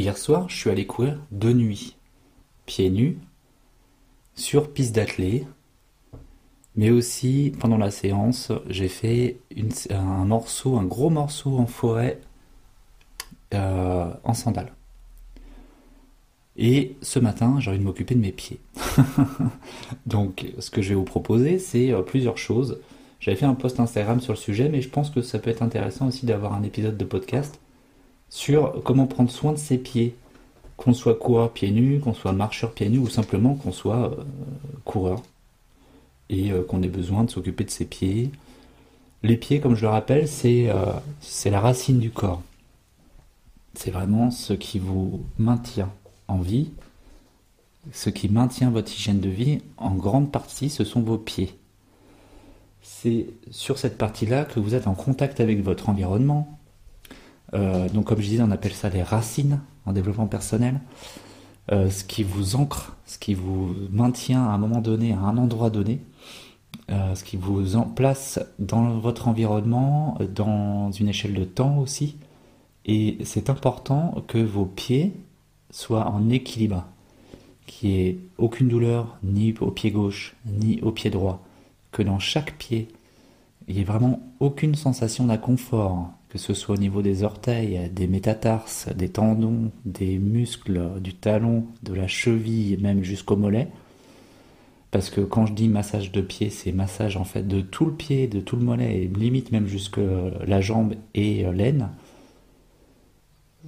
hier soir, je suis allé courir de nuit, pieds nus, sur piste d'athlée, mais aussi pendant la séance, j'ai fait un morceau, un gros morceau en forêt euh, en sandales. Et ce matin, j'ai envie de m'occuper de mes pieds. Donc, ce que je vais vous proposer, c'est euh, plusieurs choses. J'avais fait un post Instagram sur le sujet, mais je pense que ça peut être intéressant aussi d'avoir un épisode de podcast sur comment prendre soin de ses pieds. Qu'on soit coureur pieds nus, qu'on soit marcheur pieds nus, ou simplement qu'on soit euh, coureur. Et euh, qu'on ait besoin de s'occuper de ses pieds. Les pieds, comme je le rappelle, c'est la racine du corps. C'est vraiment ce qui vous maintient en vie, ce qui maintient votre hygiène de vie, en grande partie, ce sont vos pieds. C'est sur cette partie-là que vous êtes en contact avec votre environnement. Euh, donc, comme je disais, on appelle ça les racines en développement personnel. Euh, ce qui vous ancre, ce qui vous maintient à un moment donné, à un endroit donné, euh, ce qui vous en place dans votre environnement, dans une échelle de temps aussi. Et c'est important que vos pieds soit en équilibre, qui ait aucune douleur ni au pied gauche ni au pied droit, que dans chaque pied, il n'y ait vraiment aucune sensation d'inconfort, que ce soit au niveau des orteils, des métatarses, des tendons, des muscles, du talon, de la cheville, même jusqu'au mollet. Parce que quand je dis massage de pied, c'est massage en fait de tout le pied, de tout le mollet, et limite même jusque la jambe et l'aine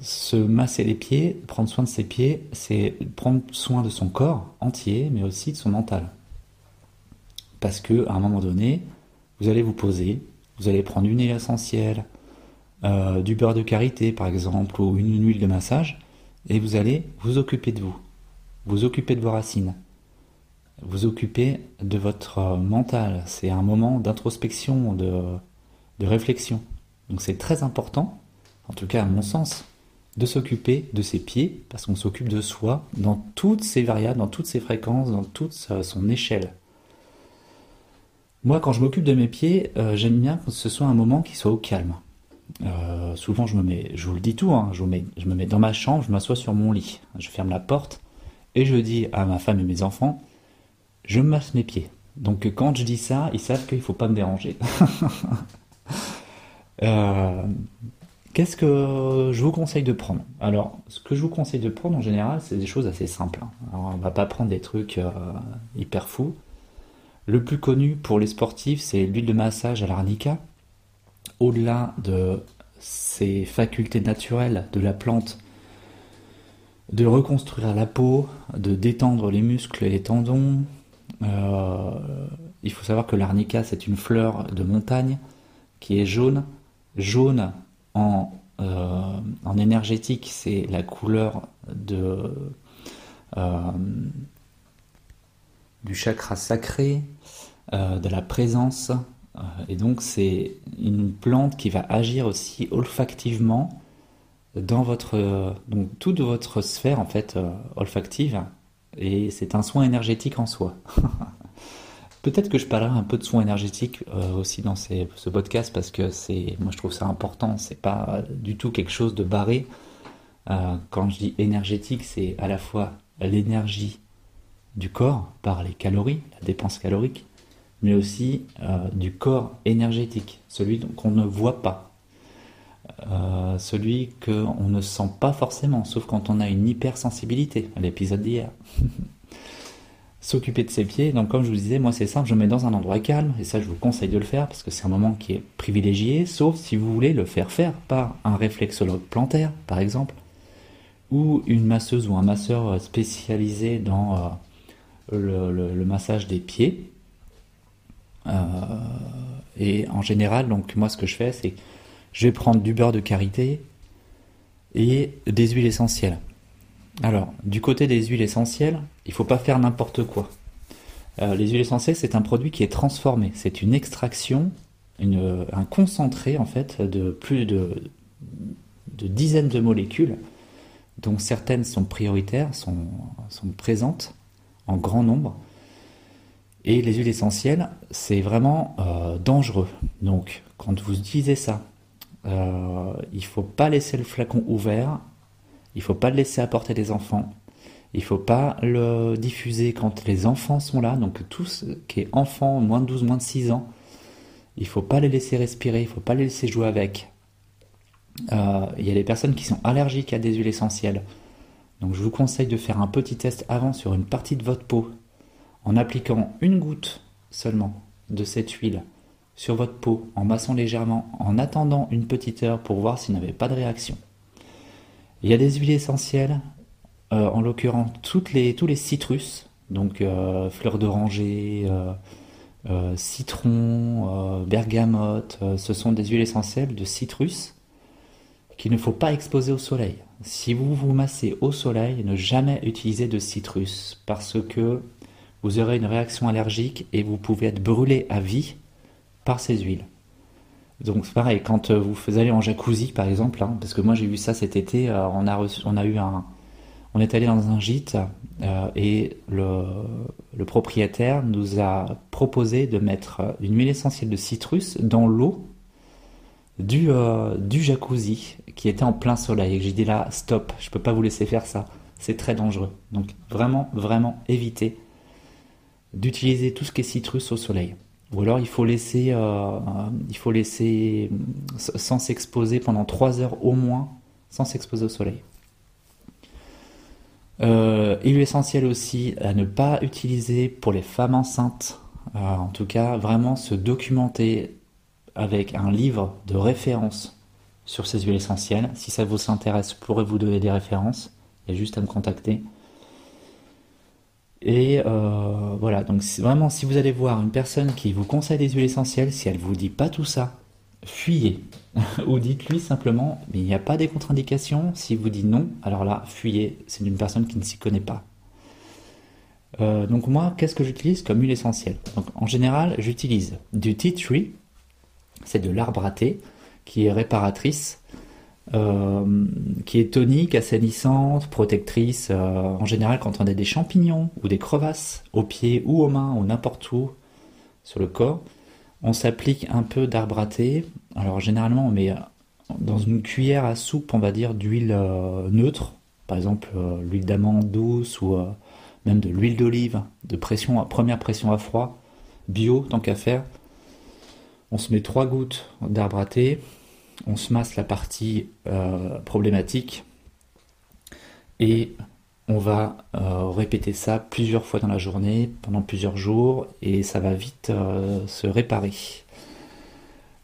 se masser les pieds, prendre soin de ses pieds, c'est prendre soin de son corps entier, mais aussi de son mental. Parce que à un moment donné, vous allez vous poser, vous allez prendre une huile essentielle, euh, du beurre de karité par exemple, ou une, huile de massage, et vous allez vous occuper de vous, vous occuper de vos racines, vous occuper de votre mental. C'est un moment d'introspection, de, de réflexion. Donc c'est très important, en tout cas à mon sens, de s'occuper de ses pieds, parce qu'on s'occupe de soi dans toutes ses variables, dans toutes ses fréquences, dans toute son échelle. Moi, quand je m'occupe de mes pieds, euh, j'aime bien que ce soit un moment qui soit au calme. Euh, souvent, je me mets, je vous le dis tout, hein, je, me mets dans ma chambre, je m'assois sur mon lit, je ferme la porte et je dis à ma femme et mes enfants, je masse mes pieds. Donc quand je dis ça, ils savent qu'il ne faut pas me déranger. euh, Qu'est-ce que je vous conseille de prendre? Alors, ce que je vous conseille de prendre en général, c'est des choses assez simples. Hein. On va pas prendre des trucs euh, hyper fous. Le plus connu pour les sportifs, c'est l'huile de massage à l'arnica. Au-delà de ses facultés naturelles de la plante, de reconstruire la peau, de détendre les muscles et les tendons. Euh, il faut savoir que l'arnica, c'est une fleur de montagne qui est jaune. Jaune en, euh, énergétique, c'est la couleur euh, du chakra sacré, de la présence. Et donc c'est une plante qui va agir aussi olfactivement dans votre toute votre sphère en fait olfactive et c'est un soin énergétique en soi. Peut-être que je parlerai un peu de soins énergétiques euh, aussi dans ce podcast parce que c'est, moi je trouve ça important. C'est pas du tout quelque chose de barré. Euh, quand je dis énergétique, c'est à la fois l'énergie du corps par les calories, la dépense calorique, mais aussi euh, du corps énergétique, celui qu'on ne voit pas, celui qu'on ne sent pas forcément, sauf quand on a une hypersensibilité, à l'épisode d'hier. s'occuper de ses pieds. Donc comme je vous disais, moi c'est simple, je me mets dans un endroit calme, et ça je vous conseille de le faire parce que c'est un moment qui est privilégié, sauf si vous voulez le faire faire par un réflexologue plantaire, par exemple, ou une masseuse ou un masseur spécialisé dans euh, le, massage des pieds. Euh, et en général, donc moi ce que je fais, c'est je vais prendre du beurre de karité et des huiles essentielles. Alors, du côté des huiles essentielles, il ne faut pas faire n'importe quoi. Euh, les huiles essentielles, c'est un produit qui est transformé. C'est une extraction, un concentré en fait de plus de, dizaines de molécules, dont certaines sont prioritaires, sont, présentes en grand nombre. Et les huiles essentielles, c'est vraiment euh, dangereux. Donc, quand vous utilisez ça, euh, il ne faut pas laisser le flacon ouvert Il faut pas le laisser apporter des enfants. Il faut pas le diffuser quand les enfants sont là. Donc tous qui est enfant, moins de 12, moins de 6 ans, il faut pas les laisser respirer, il faut pas les laisser jouer avec. Euh, il y a des personnes qui sont allergiques à des huiles essentielles. Donc je vous conseille de faire un petit test avant sur une partie de votre peau en appliquant une goutte seulement de cette huile sur votre peau en massant légèrement en attendant une petite heure pour voir s'il n'avait pas de réaction. Il y a des huiles essentielles, euh, en l'occurrence les, tous les citrus, donc euh, fleurs d'oranger, euh, citron, bergamote, ce sont des huiles essentielles de citrus qu'il ne faut pas exposer au soleil. Si vous vous massez au soleil, ne jamais utiliser de citrus parce que vous aurez une réaction allergique et vous pouvez être brûlé à vie par ces huiles. Donc c'est pareil, quand vous allez en jacuzzi par exemple, hein, parce que moi j'ai vu ça cet été, euh, on, a eu un, on est allé dans un gîte euh, et le, propriétaire nous a proposé de mettre une huile essentielle de citrus dans l'eau du, euh, jacuzzi qui était en plein soleil. J'ai dit là, stop, je peux pas vous laisser faire ça. C'est très dangereux. Donc vraiment, vraiment éviter d'utiliser tout ce qui est citrus au soleil. Ou alors il faut laisser, euh, il faut laisser sans s'exposer pendant 3 heures au moins, sans s'exposer au soleil. Euh, il est essentiel aussi à ne pas utiliser pour les femmes enceintes. en tout cas, vraiment se documenter avec un livre de référence sur ces huiles essentielles. Si ça vous intéresse, je pourrais vous donner des références. Il y a juste à me contacter. Et euh, voilà, donc vraiment, si vous allez voir une personne qui vous conseille des huiles essentielles, si elle vous dit pas tout ça, fuyez. Ou dites-lui simplement, mais il n'y a pas des contre-indications. Si vous dit non, alors là, fuyez. C'est une personne qui ne s'y connaît pas. Euh, donc moi, qu'est-ce que j'utilise comme huile essentielle? Donc, En général, j'utilise du tea tree, c'est de l'arbre à qui est réparatrice, euh, qui est tonique, assainissante, protectrice. Euh, en général, quand on a des champignons ou des crevasses aux pieds ou aux mains ou n'importe où sur le corps, on s'applique un peu d'arbre à thé. Alors généralement, on met dans une cuillère à soupe, on va dire, d'huile euh, neutre, par exemple l'huile d'amande douce ou même de l'huile d'olive de pression, première pression à froid, bio tant qu'à faire. On se met trois gouttes d'arbre à thé, on se masse la partie euh, problématique et on va euh, répéter ça plusieurs fois dans la journée, pendant plusieurs jours, et ça va vite euh, se réparer.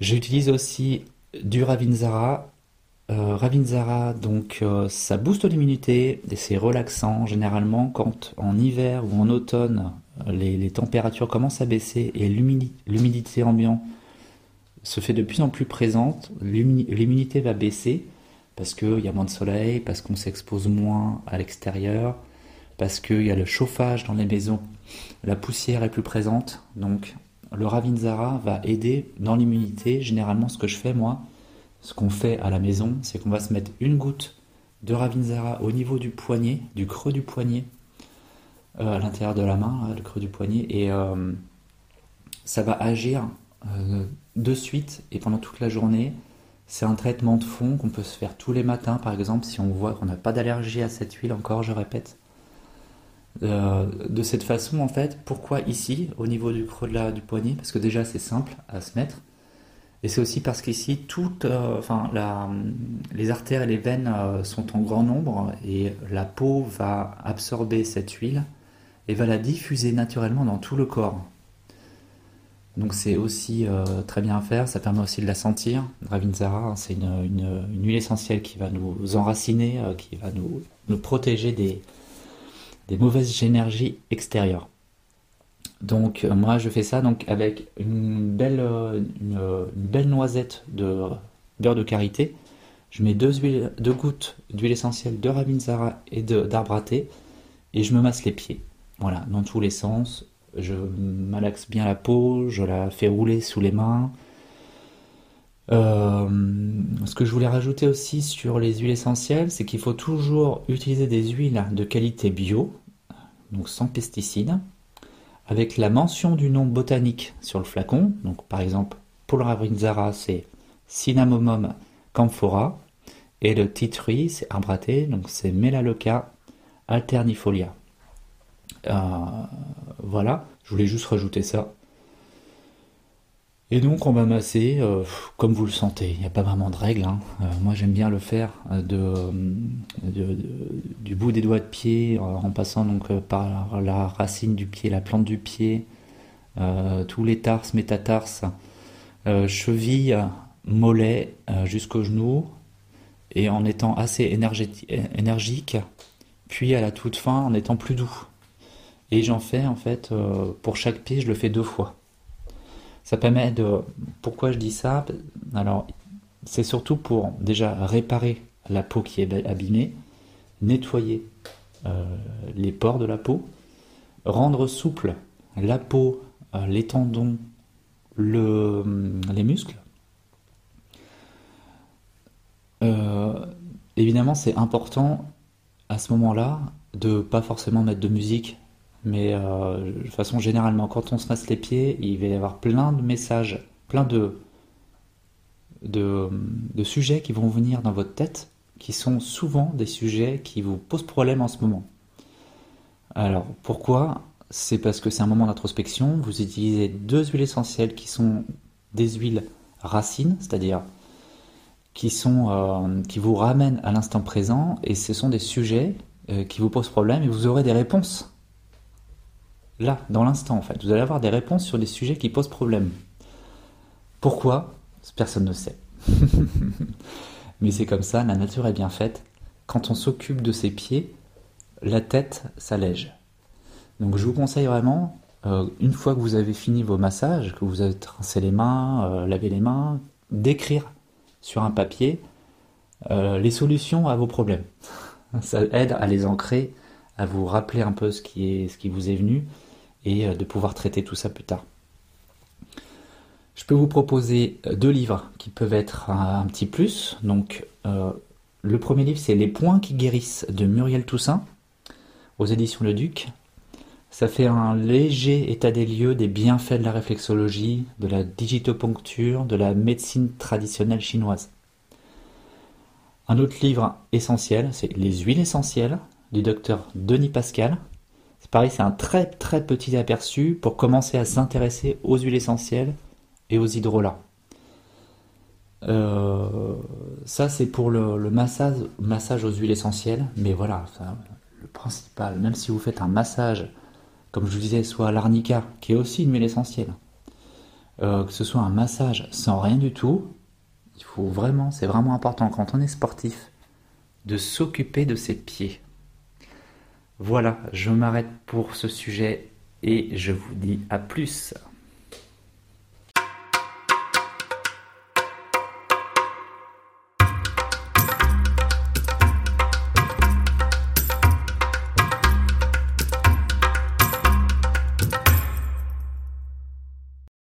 J'utilise aussi du Ravinzara. Ravinzara, donc ça booste l'immunité et c'est relaxant. Généralement, quand en hiver ou en automne, les températures commencent à baisser et l'humidité ambiante se fait de plus en plus présente, l'immunité va baisser parce qu'il y a moins de soleil, parce qu'on s'expose moins à l'extérieur, parce qu'il y a le chauffage dans les maisons, la poussière est plus présente, donc le Ravinzara va aider dans l'immunité. Généralement, ce que je fais moi, ce qu'on fait à la maison, c'est qu'on va se mettre une goutte de Ravinzara au niveau du poignet, du creux du poignet, euh, à l'intérieur de la main, le creux du poignet, et euh, ça va agir euh, de suite et pendant toute la journée. C'est un traitement de fond qu'on peut se faire tous les matins, par exemple, si on voit qu'on n'a pas d'allergie à cette huile, encore, je répète. Euh, de cette façon, en fait, pourquoi ici, au niveau du creux de la, du poignet? Parce que déjà, c'est simple à se mettre. Et c'est aussi parce qu'ici, toutes, euh, enfin, les artères et les veines sont en grand nombre et la peau va absorber cette huile et va la diffuser naturellement dans tout le corps. Donc c'est aussi euh, très bien à faire, ça permet aussi de la sentir. Ravinzara, hein, c'est une, huile essentielle qui va nous enraciner, euh, qui va nous, protéger des, mauvaises énergies extérieures. Donc euh, moi je fais ça donc avec une belle, une, belle noisette de beurre de karité. Je mets deux, deux gouttes d'huile essentielle de Ravinzara et d'arbre et je me masse les pieds. Voilà, dans tous les sens, je malaxe bien la peau, je la fais rouler sous les mains. Euh, ce que je voulais rajouter aussi sur les huiles essentielles, c'est qu'il faut toujours utiliser des huiles de qualité bio, donc sans pesticides, avec la mention du nom botanique sur le flacon. Par exemple, pour le Ravrinzara, c'est Cinnamomum camphora, Et le titri, c'est thé, donc c'est Melaleuca alternifolia. Euh, voilà, je voulais juste rajouter ça. Et donc on va masser euh, comme vous le sentez. Il n'y a pas vraiment de règle. Hein. Euh, moi j'aime bien le faire du bout des doigts de pied en passant donc par la racine du pied, la plante du pied, tous les tarses, métatarses, cheville, mollet jusqu'au genou et en étant assez énergique, puis à la toute fin en étant plus doux. Et j'en fais en fait pour chaque pied, je le fais deux fois. Ça permet de. Pourquoi je dis ça? Alors, c'est surtout pour déjà réparer la peau qui est abîmée, nettoyer euh, les pores de la peau, rendre souple la peau, euh, les tendons, le, les muscles. Euh, évidemment, c'est important à ce moment-là de pas forcément mettre de musique mais euh, de façon généralement, quand on se masse les pieds, il va y avoir plein de messages, plein de, de, sujets qui vont venir dans votre tête, qui sont souvent des sujets qui vous posent problème en ce moment. Alors pourquoi? C'est parce que c'est un moment d'introspection. Vous utilisez deux huiles essentielles qui sont des huiles racines, c'est-à-dire qui, sont, euh, qui vous ramènent à l'instant présent, et ce sont des sujets euh, qui vous posent problème, et vous aurez des réponses là, dans l'instant en fait. Vous allez avoir des réponses sur des sujets qui posent problème. Pourquoi? Personne ne sait. Mais c'est comme ça, la nature est bien faite. Quand on s'occupe de ses pieds, la tête s'allège. Donc je vous conseille vraiment, euh, une fois que vous avez fini vos massages, que vous avez rincé les mains, euh, lavé les mains, d'écrire sur un papier euh, les solutions à vos problèmes. Ça aide à les ancrer, à vous rappeler un peu ce qui, est, ce qui vous est venu et euh, de pouvoir traiter tout ça plus tard. Je peux vous proposer euh, deux livres qui peuvent être un, petit plus. Donc, euh, le premier livre, c'est Les points qui guérissent de Muriel Toussaint, aux éditions Le Duc. Ça fait un léger état des lieux des bienfaits de la réflexologie, de la digitoponcture, de la médecine traditionnelle chinoise. Un autre livre essentiel, c'est Les huiles essentielles du docteur Denis Pascal, pareil, c'est un très très petit aperçu pour commencer à s'intéresser aux huiles essentielles et aux hydrolats. Euh, ça, c'est pour le, massage, massage aux huiles essentielles. Mais voilà, le principal, même si vous faites un massage, comme je vous disais, soit l'arnica, qui est aussi une huile essentielle, euh, que ce soit un massage sans rien du tout, il faut vraiment, c'est vraiment important quand on est sportif, de s'occuper de ses pieds. Voilà, je m'arrête pour ce sujet et je vous dis à plus.